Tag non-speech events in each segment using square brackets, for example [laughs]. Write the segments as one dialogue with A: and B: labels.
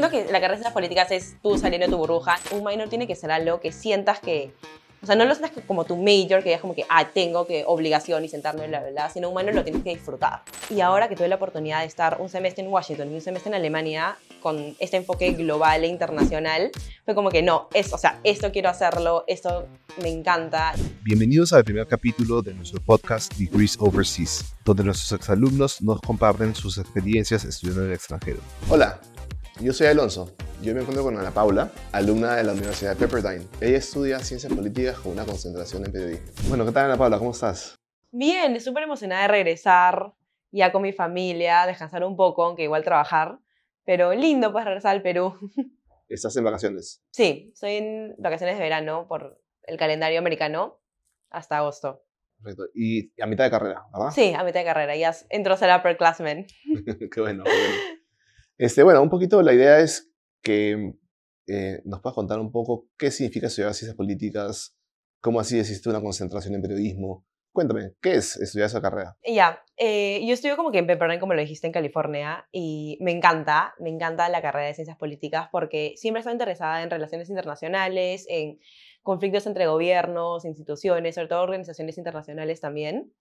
A: siento que la carrera de ciencias políticas es tú saliendo de tu burbuja. Un minor tiene que ser algo que sientas que o sea, no lo sientas como tu major, que es como que, ah, tengo que obligación y sentarme, la verdad, sino un minor lo tienes que disfrutar. Y ahora que tuve la oportunidad de estar un semestre en Washington y un semestre en Alemania, con este enfoque global e internacional, fue como que no, es, o sea, esto quiero hacerlo, esto me encanta.
B: Bienvenidos al primer capítulo de nuestro podcast Degrees Overseas, donde nuestros exalumnos nos comparten sus experiencias estudiando en el extranjero.
C: Hola, yo soy Alonso. Yo me encuentro con Ana Paula, alumna de la Universidad de Pepperdine. Ella estudia ciencias políticas con una concentración en periodismo. Bueno, ¿qué tal Ana Paula? ¿Cómo estás?
A: Bien, súper emocionada de regresar ya con mi familia, descansar un poco, aunque igual trabajar. Pero lindo pues regresar al Perú. [laughs]
C: ¿Estás en vacaciones?
A: Sí, estoy en vacaciones de verano por el calendario americano hasta agosto.
C: Perfecto. Y a mitad de carrera, ¿verdad?
A: Sí, a mitad de carrera. Ya entro a ser upperclassman. [laughs]
C: qué bueno, qué bueno. Este, bueno, un poquito la idea es que eh, nos puedas contar un poco qué significa estudiar ciencias políticas, cómo así existe una concentración en periodismo. Cuéntame, ¿qué es estudiar esa carrera?
A: Ya, eh, yo estudio como que en Pepperdine, como lo dijiste, en California, y me encanta, me encanta la carrera de ciencias políticas porque siempre he estado interesada en relaciones internacionales, en conflictos entre gobiernos, instituciones, sobre todo organizaciones internacionales también.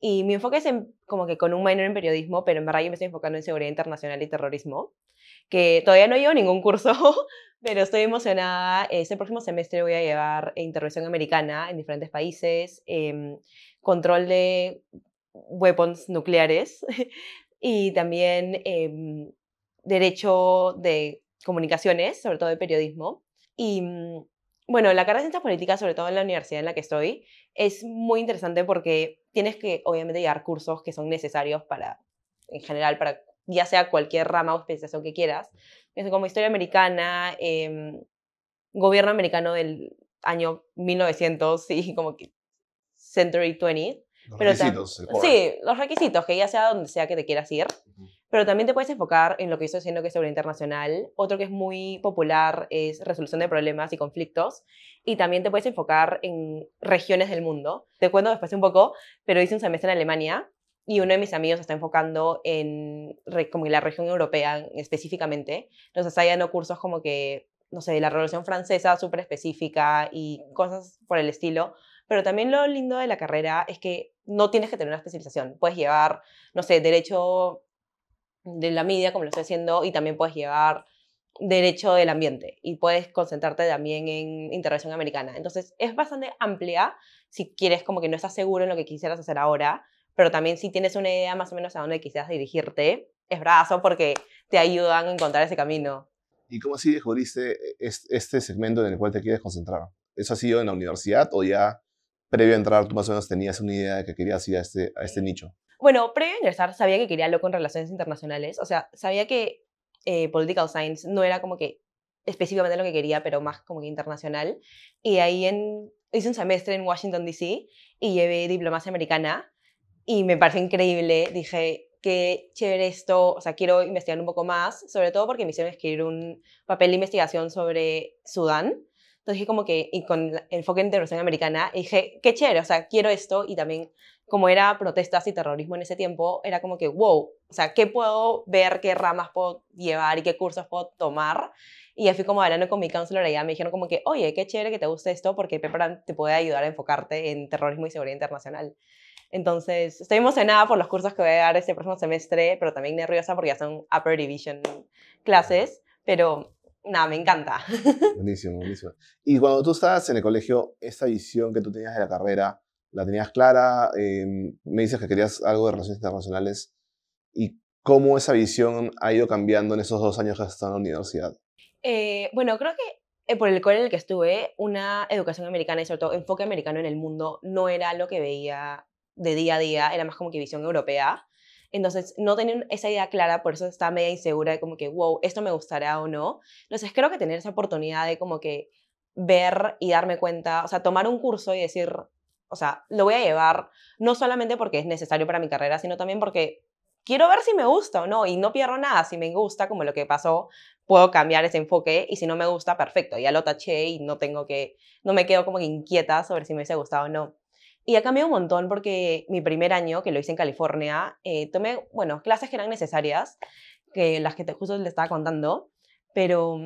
A: Y mi enfoque es en, como que con un minor en periodismo, pero en verdad yo me estoy enfocando en seguridad internacional y terrorismo, que todavía no llevo ningún curso, [laughs] pero estoy emocionada. Este próximo semestre voy a llevar intervención americana en diferentes países, em, control de weapons nucleares [laughs] y también em, derecho de comunicaciones, sobre todo de periodismo. Y mm, bueno, la carrera de ciencias políticas, sobre todo en la universidad en la que estoy, es muy interesante porque tienes que, obviamente, llevar cursos que son necesarios para, en general, para ya sea cualquier rama o especialización que quieras. Es como historia americana, em, gobierno americano del año 1900 y como que Century 20.
C: Los requisitos.
A: Sí, los requisitos, que ya sea donde sea que te quieras ir pero también te puedes enfocar en lo que estoy haciendo que es sobre internacional. Otro que es muy popular es resolución de problemas y conflictos. Y también te puedes enfocar en regiones del mundo. Te cuento después un poco, pero hice un semestre en Alemania y uno de mis amigos está enfocando en como en la región europea específicamente. Entonces está dando cursos como que, no sé, la Revolución Francesa súper específica y cosas por el estilo. Pero también lo lindo de la carrera es que no tienes que tener una especialización. Puedes llevar, no sé, derecho de la media, como lo estoy haciendo, y también puedes llevar derecho del ambiente y puedes concentrarte también en intervención americana. Entonces es bastante amplia si quieres como que no estás seguro en lo que quisieras hacer ahora, pero también si tienes una idea más o menos a dónde quisieras dirigirte, es brazo porque te ayudan a encontrar ese camino.
C: ¿Y cómo así descubriste este segmento en el cual te quieres concentrar? ¿Eso ha sido en la universidad o ya previo a entrar tú más o menos tenías una idea de que querías ir a este, a este nicho?
A: Bueno, previo a ingresar sabía que quería algo con relaciones internacionales, o sea, sabía que eh, political science no era como que específicamente lo que quería, pero más como que internacional. Y ahí en, hice un semestre en Washington, D.C. y llevé diplomacia americana y me pareció increíble. Dije, qué chévere esto, o sea, quiero investigar un poco más, sobre todo porque me hicieron escribir un papel de investigación sobre Sudán. Entonces dije como que, y con enfoque en intervención americana, dije, qué chévere, o sea, quiero esto y también como era protestas y terrorismo en ese tiempo, era como que, wow, o sea, ¿qué puedo ver, qué ramas puedo llevar y qué cursos puedo tomar? Y fui como hablando con mi counselor allá, me dijeron como que, oye, qué chévere que te guste esto porque Pepper te puede ayudar a enfocarte en terrorismo y seguridad internacional. Entonces, estoy emocionada por los cursos que voy a dar este próximo semestre, pero también nerviosa porque ya son Upper Division clases, pero nada, me encanta. [laughs]
C: Buenísimo, buenísimo. Y cuando tú estabas en el colegio, esa visión que tú tenías de la carrera, la tenías clara, em, me dices que querías algo de relaciones internacionales y cómo esa visión ha ido cambiando en esos dos años que has estado en la universidad.
A: Eh, bueno, creo que eh, por el colegio en el que estuve, una educación americana y sobre todo enfoque americano en el mundo no era lo que veía de día a día, era más como que visión europea. Entonces, no tenía esa idea clara, por eso estaba media insegura de como que, wow, esto me gustará o no. Entonces, creo que tener esa oportunidad de como que ver y darme cuenta, o sea, tomar un curso y decir, o sea, lo voy a llevar no solamente porque es necesario para mi carrera, sino también porque quiero ver si me gusta o no y no pierdo nada. Si me gusta, como lo que pasó, puedo cambiar ese enfoque y si no me gusta, perfecto, ya lo taché y no tengo que, no me quedo como inquieta sobre si me hubiese gustado o no. Y ha cambiado un montón porque mi primer año, que lo hice en California, eh, tomé, bueno, clases que eran necesarias, que las que te, justo le estaba contando, pero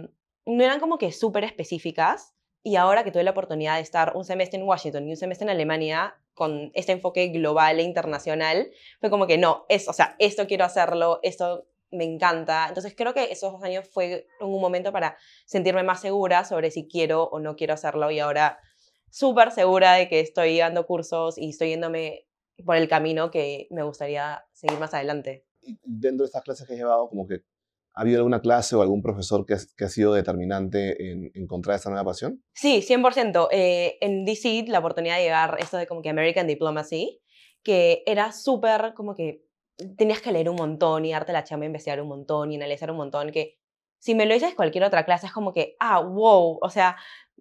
A: no eran como que súper específicas. Y ahora que tuve la oportunidad de estar un semestre en Washington y un semestre en Alemania con este enfoque global e internacional, fue como que no, es, o sea, esto quiero hacerlo, esto me encanta. Entonces creo que esos dos años fue un momento para sentirme más segura sobre si quiero o no quiero hacerlo y ahora súper segura de que estoy dando cursos y estoy yéndome por el camino que me gustaría seguir más adelante.
C: Dentro de estas clases que he llevado, como que ¿Ha habido alguna clase o algún profesor que, que ha sido determinante en encontrar esta nueva pasión?
A: Sí, 100%. Eh, en DC, la oportunidad de llevar esto de como que American Diplomacy, que era súper como que tenías que leer un montón y darte la chamba investigar un montón y analizar un montón, que si me lo dices cualquier otra clase es como que, ah, wow, o sea,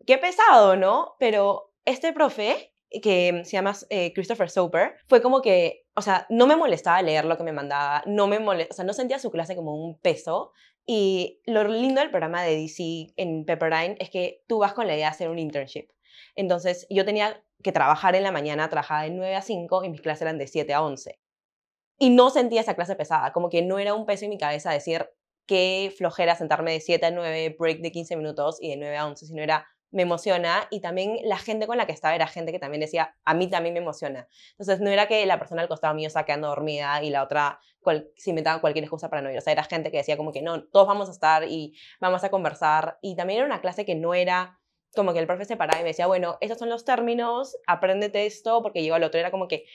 A: qué pesado, ¿no? Pero este profe que se llama eh, Christopher Soper, fue como que, o sea, no me molestaba leer lo que me mandaba, no me molestaba, no sentía su clase como un peso. Y lo lindo del programa de DC en Pepperdine es que tú vas con la idea de hacer un internship. Entonces, yo tenía que trabajar en la mañana, trabajaba de 9 a 5 y mis clases eran de 7 a 11. Y no sentía esa clase pesada, como que no era un peso en mi cabeza decir qué flojera sentarme de 7 a 9, break de 15 minutos y de 9 a 11, sino era me emociona y también la gente con la que estaba era gente que también decía, a mí también me emociona. Entonces no era que la persona al costado mío estaba quedando dormida y la otra se inventaba cualquier excusa para no ir. O sea, era gente que decía como que no, todos vamos a estar y vamos a conversar. Y también era una clase que no era como que el profe se paraba y me decía, bueno, estos son los términos, apréndete esto, porque llegó al otro. Era como que,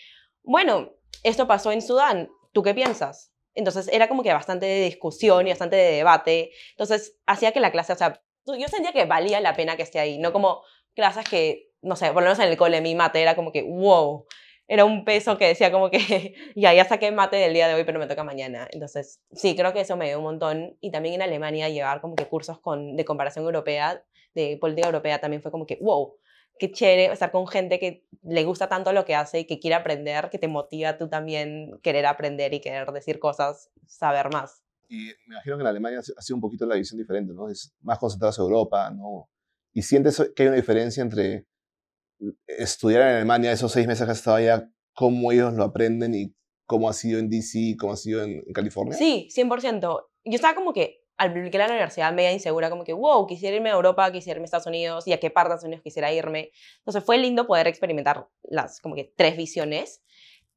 A: bueno, esto pasó en Sudán, ¿tú qué piensas? Entonces era como que bastante de discusión y bastante de debate. Entonces hacía que la clase, o sea, yo sentía que valía la pena que esté ahí, no como clases que, no sé, por lo menos en el cole mi mate era como que, wow, era un peso que decía como que, [laughs] ya, ya saqué mate del día de hoy, pero me toca mañana. Entonces, sí, creo que eso me dio un montón. Y también en Alemania llevar como que cursos con, de comparación europea, de política europea, también fue como que, wow, qué chévere estar con gente que le gusta tanto lo que hace y que quiere aprender, que te motiva tú también querer aprender y querer decir cosas, saber más.
C: Y me imagino que en Alemania ha sido un poquito la visión diferente, ¿no? Es más concentrada en Europa, ¿no? Y sientes que hay una diferencia entre estudiar en Alemania esos seis meses que has estado allá, cómo ellos lo aprenden y cómo ha sido en DC, cómo ha sido en, California.
A: Sí, 100%. Yo estaba como que al publicar la universidad media insegura, como que, wow, quisiera irme a Europa, quisiera irme a Estados Unidos, y a qué parte de Estados Unidos quisiera irme. Entonces fue lindo poder experimentar las como que tres visiones.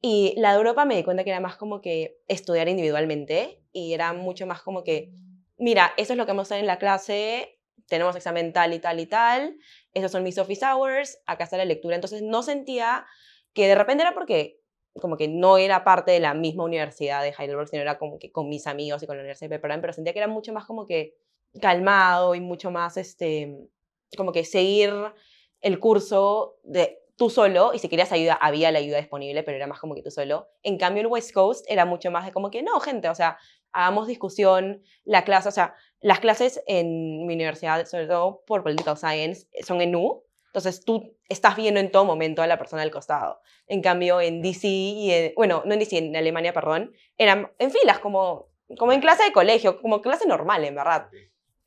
A: Y la de Europa me di cuenta que era más como que estudiar individualmente y era mucho más como que, mira, eso es lo que vamos a hacer en la clase, tenemos examen tal y tal y tal, esos son mis office hours, acá está la lectura. Entonces no sentía que de repente era porque como que no era parte de la misma universidad de Heidelberg, sino era como que con mis amigos y con la Universidad de Pepperdine, pero sentía que era mucho más como que calmado y mucho más, este, como que seguir el curso de tú solo, y si querías ayuda, había la ayuda disponible, pero era más como que tú solo. En cambio, el West Coast era mucho más de como que, no, gente, o sea, hagamos discusión, la clase, o sea, las clases en mi universidad, sobre todo por Political Science, son en U, entonces tú estás viendo en todo momento a la persona del costado. En cambio, en DC, y bueno, no en DC, en Alemania, perdón, eran en filas, como, como en clase de colegio, como clase normal, en verdad.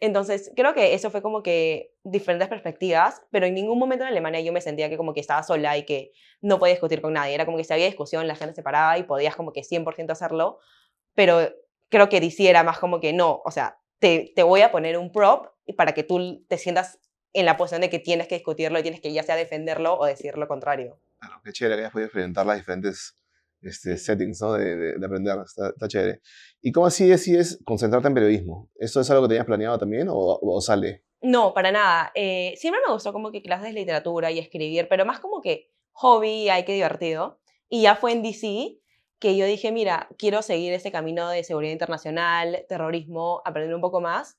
A: Entonces, creo que eso fue como que diferentes perspectivas, pero en ningún momento en Alemania yo me sentía que como que estaba sola y que no podía discutir con nadie. Era como que si había discusión, la gente se paraba y podías como que 100% hacerlo, pero creo que DC más como que no, o sea, te, te voy a poner un prop para que tú te sientas en la posición de que tienes que discutirlo y tienes que ya sea defenderlo o decir lo contrario.
C: Claro, qué chévere que podido experimentar las diferentes este, settings ¿no? de, de, aprender, está, chévere. ¿Y cómo así decides concentrarte en periodismo? ¿Eso es algo que tenías planeado también o, o sale?
A: No, para nada. Eh, siempre me gustó como que clases de literatura y escribir, pero más como que hobby, hay que divertido. Y ya fue en DC que yo dije, mira, quiero seguir ese camino de seguridad internacional, terrorismo, aprender un poco más,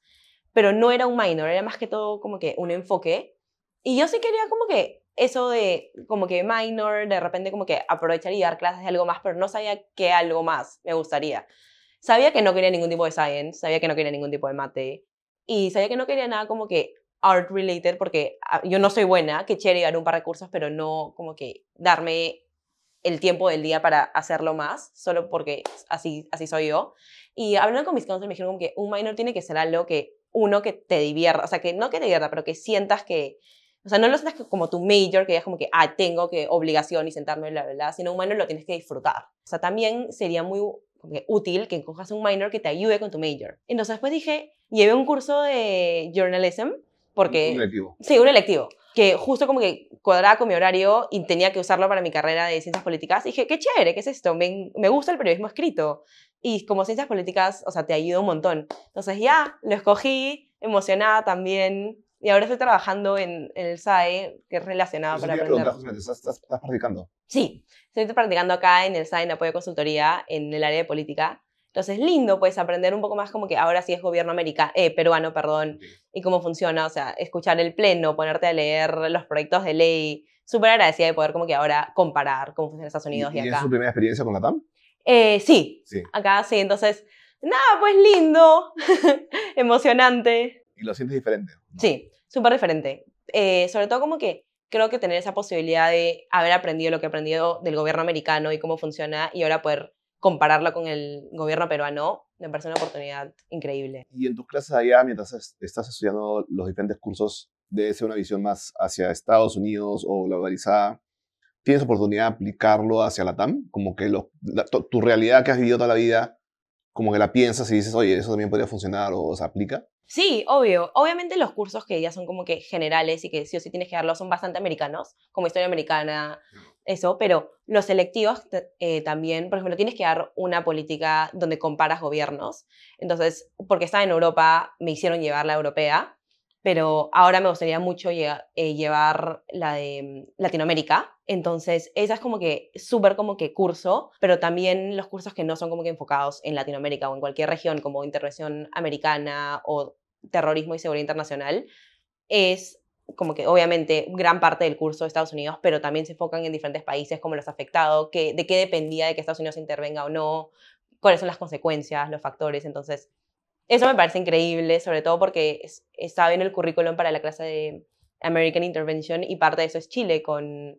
A: pero no era un minor, era más que todo como que un enfoque. Y yo sí quería como que eso de como que minor, de repente como que aprovechar y dar clases de algo más, pero no sabía qué algo más me gustaría. Sabía que no quería ningún tipo de science, sabía que no quería ningún tipo de mate, y sabía que no quería nada como que art related, porque ah, yo no soy buena, que chévere dar un par de cursos, pero no como que darme el tiempo del día para hacerlo más, solo porque así, así soy yo. Y hablando con mis counselors me dijeron como que un minor tiene que ser algo que uno que te divierta, o sea, que no que te divierta, pero que sientas que, o sea, no lo sientas como tu major, que es como que, ah, tengo que obligación y sentarme, bla, bla, bla, sino un minor lo tienes que disfrutar. O sea, también sería muy útil que cojas un minor que te ayude con tu major. Entonces después dije, llevé un curso de journalism porque...
C: Un electivo.
A: Sí, un electivo. Que justo como que cuadraba con mi horario y tenía que usarlo para mi carrera de ciencias políticas. Y dije, qué chévere, ¿qué es esto? Me, me gusta el periodismo escrito. Y como ciencias políticas, o sea, te ayuda un montón. Entonces ya, lo escogí, emocionada también. Y ahora estoy trabajando en, en el SAE, que es relacionado
C: Eso
A: para aprender.
C: ¿estás, estás, practicando?
A: Sí, estoy practicando acá en el SAE en apoyo de consultoría en el área de política. Entonces, lindo, pues, aprender un poco más como que ahora sí es gobierno americano, eh, peruano, perdón, y cómo funciona, o sea, escuchar el pleno, ponerte a leer los proyectos de ley. Súper agradecida de poder como que ahora comparar cómo funciona Estados Unidos y,
C: ¿Y, y es
A: acá.
C: su primera experiencia con la TAM?
A: Eh, sí,
C: Sí.
A: acá sí, entonces, nada, pues lindo, [laughs] emocionante.
C: Y lo sientes diferente. ¿no?
A: Sí, súper diferente. Eh, sobre todo como que creo que tener esa posibilidad de haber aprendido lo que he aprendido del gobierno americano y cómo funciona y ahora poder compararlo con el gobierno peruano, me parece una oportunidad increíble.
C: Y en tus clases allá, mientras es- estás estudiando los diferentes cursos, debe ser una visión más hacia Estados Unidos o globalizada. ¿Tienes oportunidad de aplicarlo hacia la TAM? Como que lo- la- tu realidad que has vivido toda la vida, como que la piensas y dices, oye, eso también podría funcionar o se aplica.
A: Sí, obvio. Obviamente los cursos que ya son como que generales y que sí o sí tienes que darlos son bastante americanos, como historia americana, eso, pero los selectivos eh, también, por ejemplo, tienes que dar una política donde comparas gobiernos. Entonces, porque estaba en Europa, me hicieron llevar la europea, pero ahora me gustaría mucho eh, llevar la de mm, Latinoamérica. Entonces, esa es como que súper como que curso, pero también los cursos que no son como que enfocados en Latinoamérica o en cualquier región, como intervención americana o terrorismo y seguridad internacional, es como que obviamente gran parte del curso de Estados Unidos, pero también se enfocan en diferentes países, cómo los ha afectado, qué, de qué dependía de que Estados Unidos intervenga o no, cuáles son las consecuencias, los factores. Entonces, eso me parece increíble, sobre todo porque es- estaba viendo el currículum para la clase de American Intervention y parte de eso es Chile con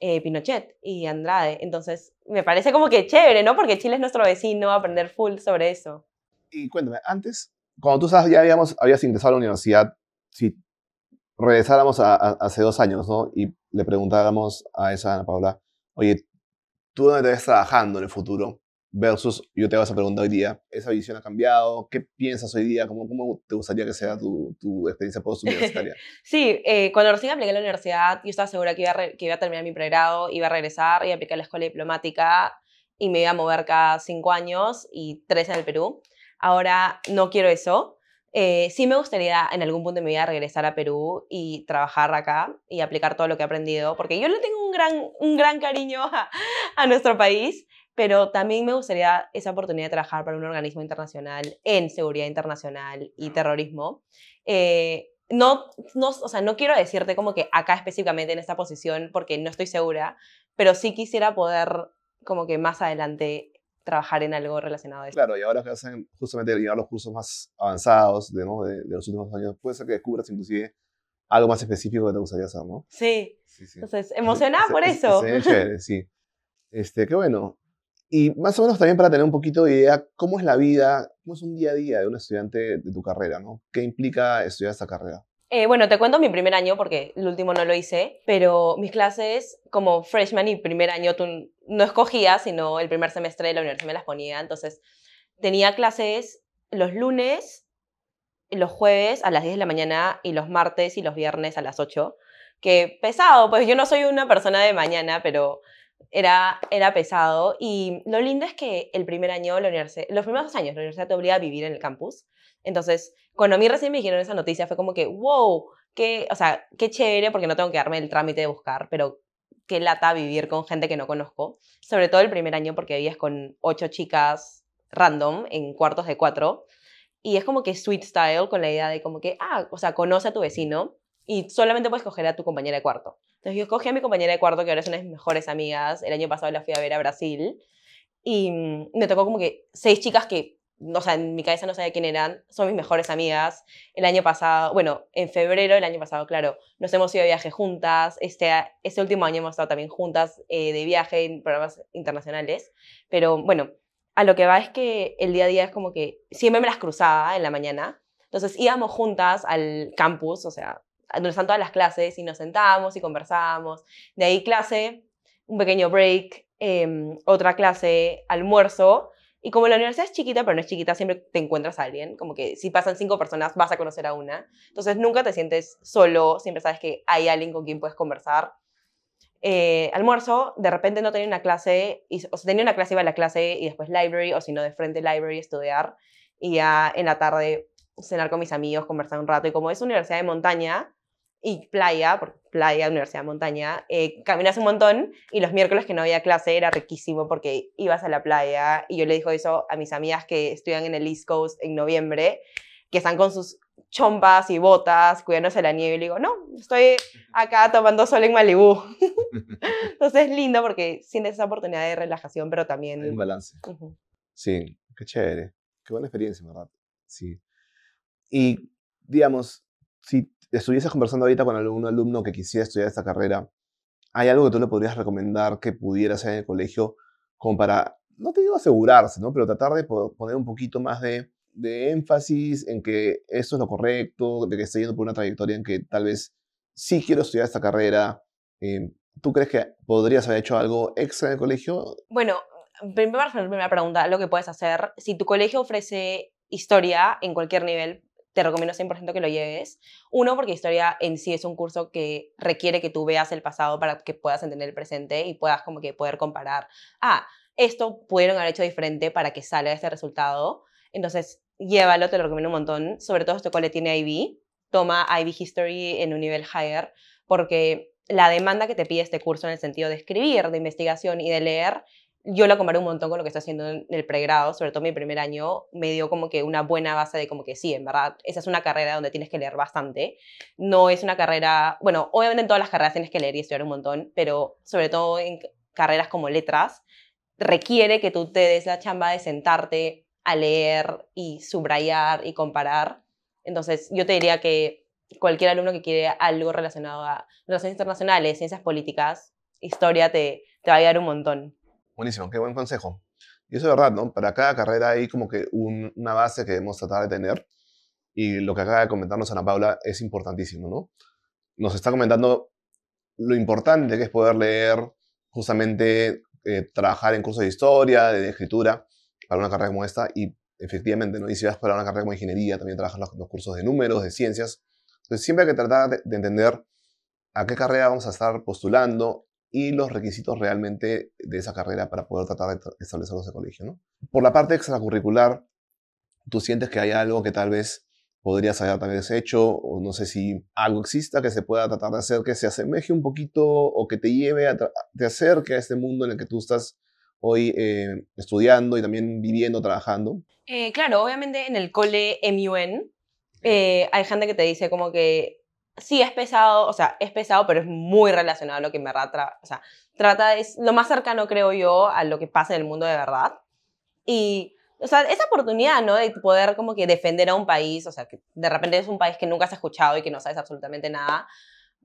A: eh, Pinochet y Andrade. Entonces, me parece como que chévere, ¿no? Porque Chile es nuestro vecino, aprender full sobre eso.
C: Y cuéntame, antes, cuando tú estabas, ya habíamos, habías ingresado a la universidad, si regresáramos a- hace dos años, ¿no? Y le preguntáramos a esa Ana Paula, oye, ¿tú dónde te ves trabajando en el futuro? Versus, yo te vas a preguntar hoy día, ¿esa visión ha cambiado? ¿Qué piensas hoy día? ¿Cómo, cómo te gustaría que sea tu, tu experiencia postuniversitaria? [laughs]
A: Sí, eh, cuando recién apliqué a la universidad, yo estaba segura que iba, a que iba a terminar mi pregrado, iba a regresar, a aplicar a la escuela diplomática y me iba a mover cada cinco años y tres en el Perú. Ahora no quiero eso. Eh, sí me gustaría en algún punto de mi vida regresar a Perú y trabajar acá y aplicar todo lo que he aprendido, porque yo le tengo un gran, un gran cariño [laughs] a, a nuestro país, pero también me gustaría esa oportunidad de trabajar para un organismo internacional en seguridad internacional y terrorismo. Eh, no, no, o sea, no quiero decirte como que acá específicamente en esta posición porque no estoy segura, pero sí quisiera poder como que más adelante trabajar en algo relacionado a eso.
C: Claro, y ahora que hacen justamente llevar los cursos más avanzados de, ¿no? de, de los últimos años, puede ser que descubras inclusive algo más específico que te gustaría hacer, ¿no?
A: Sí,
C: Sí, sí.
A: entonces emocionada [laughs]
C: Se-
A: por eso.
C: Ve chévere, sí. Este, qué bueno. Y más o menos también para tener un poquito de idea, ¿cómo es la vida, cómo es un día a día de un estudiante de tu carrera, ¿no? ¿Qué implica estudiar esta carrera?
A: Eh, bueno, te cuento mi primer año porque el último no lo hice, pero mis clases como freshman y primer año tú no escogías, sino el primer semestre de la universidad me las ponía. Entonces tenía clases los lunes, los jueves a las 10 de la mañana y los martes y los viernes a las 8. Que pesado, pues yo no soy una persona de mañana, pero era, era pesado. Y lo lindo es que el primer año, la universidad, los primeros años, la universidad te obliga a vivir en el campus. Entonces, cuando a mí recién me dijeron esa noticia, fue como que, wow, qué, o sea, qué chévere, porque no tengo que darme el trámite de buscar, pero qué lata vivir con gente que no conozco. Sobre todo el primer año, porque vivías con ocho chicas random en cuartos de cuatro. Y es como que sweet style, con la idea de como que, ah, o sea, conoce a tu vecino y solamente puedes escoger a tu compañera de cuarto. Entonces yo escogí a mi compañera de cuarto, que ahora es una de mis mejores amigas. El año pasado la fui a ver a Brasil. Y mm, me tocó como que seis chicas que, o sea, en mi cabeza no sabía quién eran, son mis mejores amigas. El año pasado, bueno, en febrero del año pasado, claro, nos hemos ido de viaje juntas. Este, este último año hemos estado también juntas eh, de viaje en programas internacionales. Pero bueno, a lo que va es que el día a día es como que siempre me las cruzaba en la mañana. Entonces íbamos juntas al campus, o sea, donde están todas las clases, y nos sentábamos y conversábamos. De ahí clase, un pequeño break, eh, otra clase, almuerzo, Y como la universidad es chiquita, pero no es chiquita, siempre te encuentras a alguien. Como que si pasan cinco personas, vas a conocer a una. Entonces nunca te sientes solo, siempre sabes que hay alguien con quien puedes conversar. Eh, almuerzo, de repente no tenía una clase, y, o sea, tenía una clase, iba a la clase y después library, o si no, de frente library, estudiar. Y ya en la tarde cenar con mis amigos, conversar un rato. Y como es universidad de montaña, y playa, porque playa, universidad, montaña, eh, caminas un montón y los miércoles que no había clase era riquísimo porque ibas a la playa y yo le digo eso a mis amigas que estudian en el East Coast en noviembre, que están con sus chompas y botas, cuidándose la nieve y le digo, no, estoy acá tomando sol en Malibú. [laughs] Entonces es lindo porque sientes esa oportunidad de relajación, pero también...
C: Hay un balance. Sí, qué chévere. Qué buena experiencia, ¿verdad? Sí. Y, digamos, si estuvieses conversando ahorita con algún alumno que quisiera estudiar esta carrera, ¿hay algo que tú le podrías recomendar que pudiera hacer en el colegio como para, no te digo asegurarse, ¿no? pero tratar de poner un poquito más de, énfasis en que esto es lo correcto, de que esté yendo por una trayectoria en que tal vez sí quiero estudiar esta carrera? Eh, ¿Tú crees que podrías haber hecho algo extra en el colegio?
A: Bueno, primera, primera pregunta, lo que puedes hacer, si tu colegio ofrece historia en cualquier nivel, te recomiendo 100% que lo lleves. Uno, porque historia en sí es un curso que requiere que tú veas el pasado para que puedas entender el presente y puedas como que poder comparar, ah, esto pudieron haber hecho diferente para que salga este resultado. Entonces, llévalo, te lo recomiendo un montón. Sobre todo este cole tiene IB. Toma IB History en un nivel higher porque la demanda que te pide este curso en el sentido de escribir, de investigación y de leer yo lo comparé un montón con lo que estoy haciendo en el pregrado, sobre todo mi primer año, me dio como que una buena base de como que sí, en verdad, esa es una carrera donde tienes que leer bastante. No es una carrera, bueno, obviamente en todas las carreras tienes que leer y estudiar un montón, pero sobre todo en carreras como letras, requiere que tú te des la chamba de sentarte a leer y subrayar y comparar. Entonces, yo te diría que cualquier alumno que quiere algo relacionado a relaciones internacionales, ciencias políticas, historia, te, te va a ayudar un montón.
C: Buenísimo, qué buen consejo. Y eso es verdad, ¿no? Para cada carrera hay como que una base que debemos tratar de tener. Y lo que acaba de comentarnos Ana Paula es importantísimo, ¿no? Nos está comentando lo importante que es poder leer, justamente eh, trabajar en cursos de historia, de escritura, para una carrera como esta. Y efectivamente, ¿no? Y si vas para una carrera como ingeniería, también trabajas los, los cursos de números, de ciencias. Entonces, siempre hay que tratar de entender a qué carrera vamos a estar postulando y los requisitos realmente de esa carrera para poder tratar de establecerlos en colegio. ¿no? Por la parte extracurricular, tú sientes que hay algo que tal vez podrías haber tal vez hecho, o no sé si algo exista que se pueda tratar de hacer que se asemeje un poquito o que te lleve, a te acerque a este mundo en el que tú estás hoy eh, estudiando y también viviendo, trabajando.
A: Eh, claro, obviamente en el cole MUN eh, hay gente que te dice como que sí es pesado, o sea, es pesado, pero es muy relacionado a lo que en verdad o sea, trata, es lo más cercano, creo yo, a lo que pasa en el mundo de verdad. Y, o sea, esa oportunidad, ¿no? De poder como que defender a un país, o sea, que de repente es un país que nunca has escuchado y que no sabes absolutamente nada,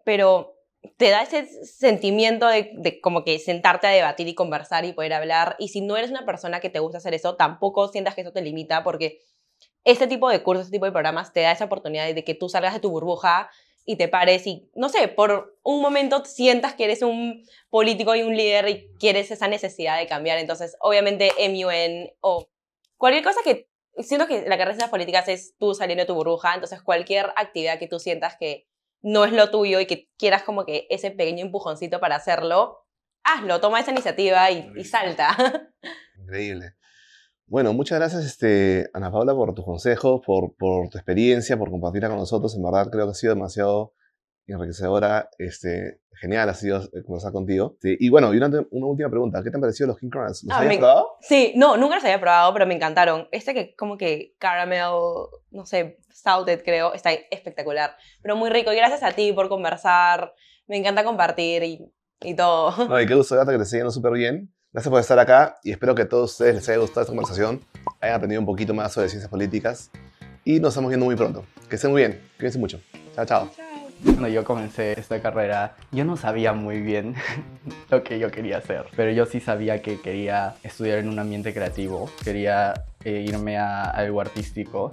A: pero te da ese sentimiento de, de, como que sentarte a debatir y conversar y poder hablar. Y si no eres una persona que te gusta hacer eso, tampoco sientas que eso te limita porque este tipo de cursos, este tipo de programas te da esa oportunidad de que tú salgas de tu burbuja y te pares y, no sé, por un momento sientas que eres un político y un líder y quieres esa necesidad de cambiar. Entonces, obviamente, MUN o cualquier cosa que... Siento que la carrera de las políticas es tú saliendo de tu burbuja, entonces cualquier actividad que tú sientas que no es lo tuyo y que quieras como que ese pequeño empujoncito para hacerlo, hazlo, toma esa iniciativa y, y salta. [laughs]
C: Increíble. Bueno, muchas gracias este, Ana Paula por tus consejos, por, por tu experiencia, por compartirla con nosotros. En verdad creo que ha sido demasiado enriquecedora, este, genial ha sido eh, conversar contigo. y bueno, y una, una, última pregunta, ¿qué te han parecido los King Kernels? ¿Los ah, habías probado?
A: Sí, no, nunca los había probado, pero me encantaron. Este que como que caramel, no sé, salted creo, está espectacular, pero muy rico. Y gracias a ti por conversar, me encanta compartir y, y todo.
C: No, y qué gusto, Gata, que te esté yendo súper bien. Gracias por estar acá y espero que a todos ustedes les haya gustado esta conversación, hayan aprendido un poquito más sobre ciencias políticas y nos estamos viendo muy pronto. Que estén muy bien, cuídense mucho. Chao, chao.
D: Cuando yo comencé esta carrera, yo no sabía muy bien [laughs] lo que yo quería hacer, pero yo sí sabía que quería estudiar en un ambiente creativo, quería eh, irme a algo artístico